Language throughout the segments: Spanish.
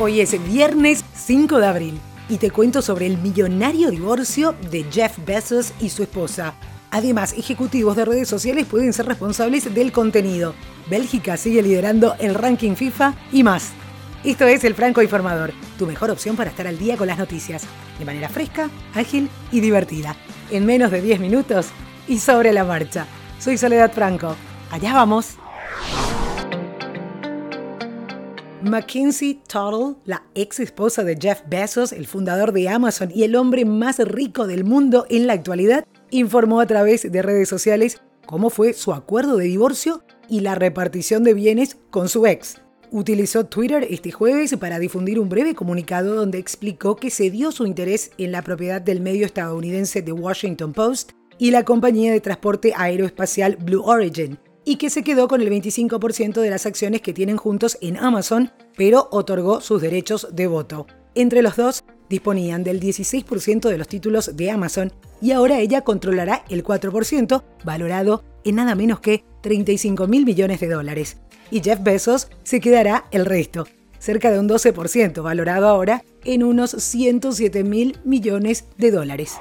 Hoy es viernes 5 de abril y te cuento sobre el millonario divorcio de Jeff Bezos y su esposa. Además, ejecutivos de redes sociales pueden ser responsables del contenido. Bélgica sigue liderando el ranking FIFA y más. Esto es El Franco Informador, tu mejor opción para estar al día con las noticias, de manera fresca, ágil y divertida, en menos de 10 minutos y sobre la marcha. Soy Soledad Franco. Allá vamos. Mackenzie Tuttle, la ex esposa de Jeff Bezos, el fundador de Amazon y el hombre más rico del mundo en la actualidad, informó a través de redes sociales cómo fue su acuerdo de divorcio y la repartición de bienes con su ex. Utilizó Twitter este jueves para difundir un breve comunicado donde explicó que se dio su interés en la propiedad del medio estadounidense The Washington Post y la compañía de transporte aeroespacial Blue Origin, y que se quedó con el 25% de las acciones que tienen juntos en Amazon, pero otorgó sus derechos de voto. Entre los dos disponían del 16% de los títulos de Amazon y ahora ella controlará el 4%, valorado en nada menos que 35 mil millones de dólares. Y Jeff Bezos se quedará el resto, cerca de un 12%, valorado ahora en unos 107 mil millones de dólares.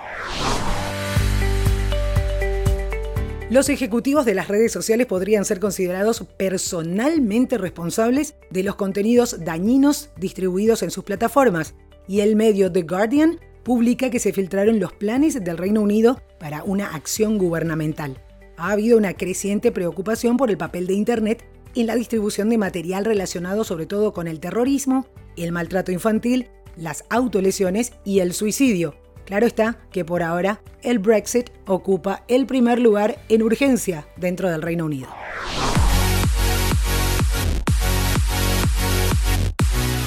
Los ejecutivos de las redes sociales podrían ser considerados personalmente responsables de los contenidos dañinos distribuidos en sus plataformas, y el medio The Guardian publica que se filtraron los planes del Reino Unido para una acción gubernamental. Ha habido una creciente preocupación por el papel de Internet en la distribución de material relacionado sobre todo con el terrorismo, el maltrato infantil, las autolesiones y el suicidio, Claro está que por ahora el Brexit ocupa el primer lugar en urgencia dentro del Reino Unido.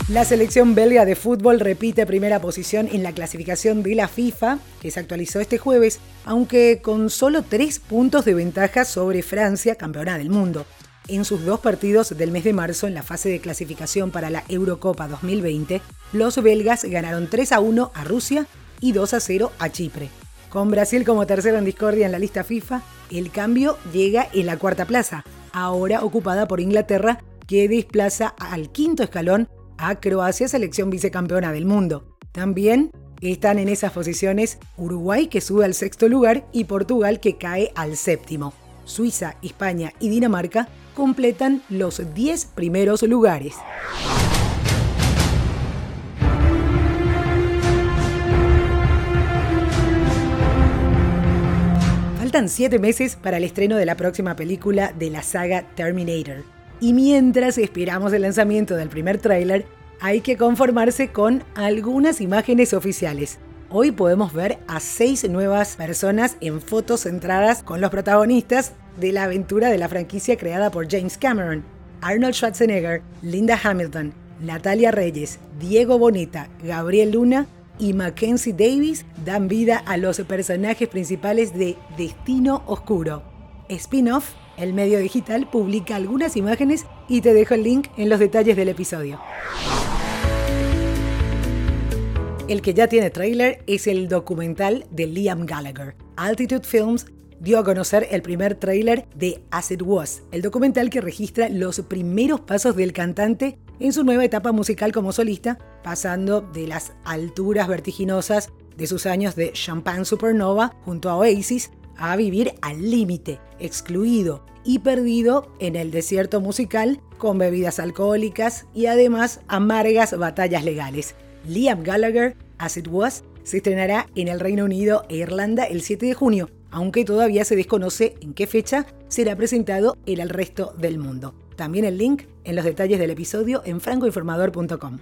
La selección belga de fútbol repite primera posición en la clasificación de la FIFA, que se actualizó este jueves, aunque con solo tres puntos de ventaja sobre Francia, campeona del mundo. En sus dos partidos del mes de marzo en la fase de clasificación para la Eurocopa 2020, los belgas ganaron 3 a 1 a Rusia y 2 a 0 a Chipre. Con Brasil como tercero en discordia en la lista FIFA, el cambio llega en la cuarta plaza, ahora ocupada por Inglaterra, que desplaza al quinto escalón a Croacia, selección vicecampeona del mundo. También están en esas posiciones Uruguay, que sube al sexto lugar, y Portugal, que cae al séptimo. Suiza, España y Dinamarca completan los 10 primeros lugares. Faltan siete meses para el estreno de la próxima película de la saga Terminator. Y mientras esperamos el lanzamiento del primer tráiler, hay que conformarse con algunas imágenes oficiales. Hoy podemos ver a seis nuevas personas en fotos centradas con los protagonistas de la aventura de la franquicia creada por James Cameron. Arnold Schwarzenegger, Linda Hamilton, Natalia Reyes, Diego Boneta, Gabriel Luna y Mackenzie Davis dan vida a los personajes principales de Destino Oscuro. Spin-off, el medio digital publica algunas imágenes y te dejo el link en los detalles del episodio. El que ya tiene trailer es el documental de Liam Gallagher. Altitude Films dio a conocer el primer tráiler de As It Was, el documental que registra los primeros pasos del cantante en su nueva etapa musical como solista, pasando de las alturas vertiginosas de sus años de Champagne Supernova junto a Oasis a vivir al límite, excluido y perdido en el desierto musical con bebidas alcohólicas y además amargas batallas legales. Liam Gallagher, As It Was, se estrenará en el Reino Unido e Irlanda el 7 de junio aunque todavía se desconoce en qué fecha será presentado en el resto del mundo. También el link en los detalles del episodio en francoinformador.com.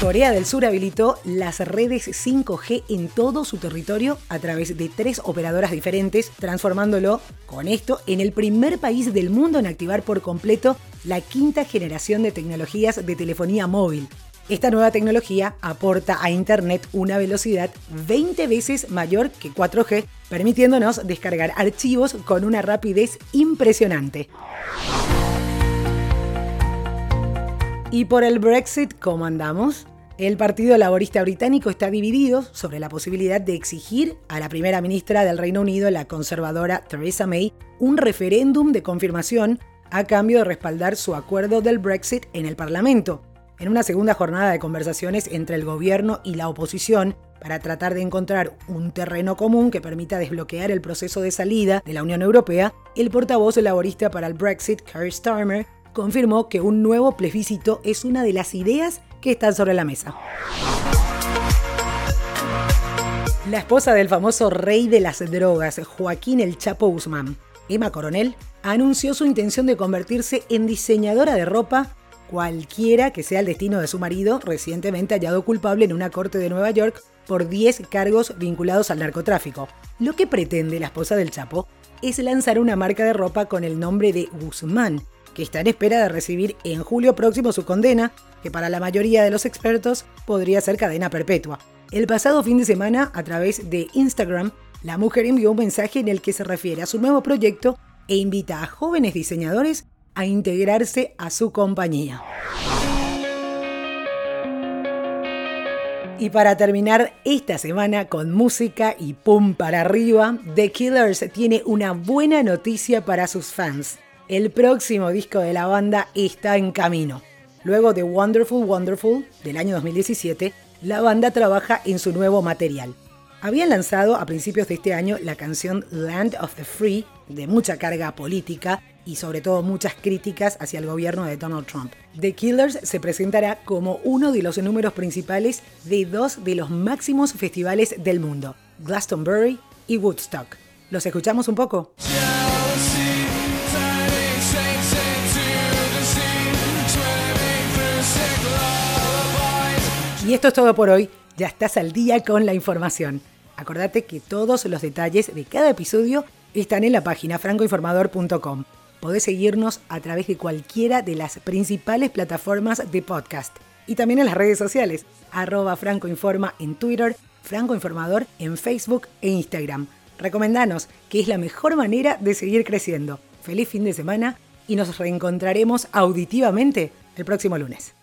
Corea del Sur habilitó las redes 5G en todo su territorio a través de tres operadoras diferentes, transformándolo con esto en el primer país del mundo en activar por completo la quinta generación de tecnologías de telefonía móvil, esta nueva tecnología aporta a Internet una velocidad 20 veces mayor que 4G, permitiéndonos descargar archivos con una rapidez impresionante. ¿Y por el Brexit cómo andamos? El Partido Laborista Británico está dividido sobre la posibilidad de exigir a la primera ministra del Reino Unido, la conservadora Theresa May, un referéndum de confirmación a cambio de respaldar su acuerdo del Brexit en el Parlamento. En una segunda jornada de conversaciones entre el gobierno y la oposición, para tratar de encontrar un terreno común que permita desbloquear el proceso de salida de la Unión Europea, el portavoz laborista para el Brexit, Keir Starmer, confirmó que un nuevo plebiscito es una de las ideas que están sobre la mesa. La esposa del famoso rey de las drogas, Joaquín El Chapo Guzmán, Emma Coronel, anunció su intención de convertirse en diseñadora de ropa cualquiera que sea el destino de su marido, recientemente hallado culpable en una corte de Nueva York por 10 cargos vinculados al narcotráfico. Lo que pretende la esposa del Chapo es lanzar una marca de ropa con el nombre de Guzmán, que está en espera de recibir en julio próximo su condena, que para la mayoría de los expertos podría ser cadena perpetua. El pasado fin de semana, a través de Instagram, la mujer envió un mensaje en el que se refiere a su nuevo proyecto e invita a jóvenes diseñadores a integrarse a su compañía. Y para terminar esta semana con música y pum para arriba, The Killers tiene una buena noticia para sus fans. El próximo disco de la banda está en camino. Luego de Wonderful Wonderful del año 2017, la banda trabaja en su nuevo material. Habían lanzado a principios de este año la canción Land of the Free, de mucha carga política, y sobre todo muchas críticas hacia el gobierno de Donald Trump. The Killers se presentará como uno de los números principales de dos de los máximos festivales del mundo, Glastonbury y Woodstock. ¿Los escuchamos un poco? Y esto es todo por hoy. Ya estás al día con la información. Acordate que todos los detalles de cada episodio están en la página francoinformador.com podés seguirnos a través de cualquiera de las principales plataformas de podcast y también en las redes sociales, arroba francoinforma en Twitter, francoinformador en Facebook e Instagram. Recomendanos, que es la mejor manera de seguir creciendo. Feliz fin de semana y nos reencontraremos auditivamente el próximo lunes.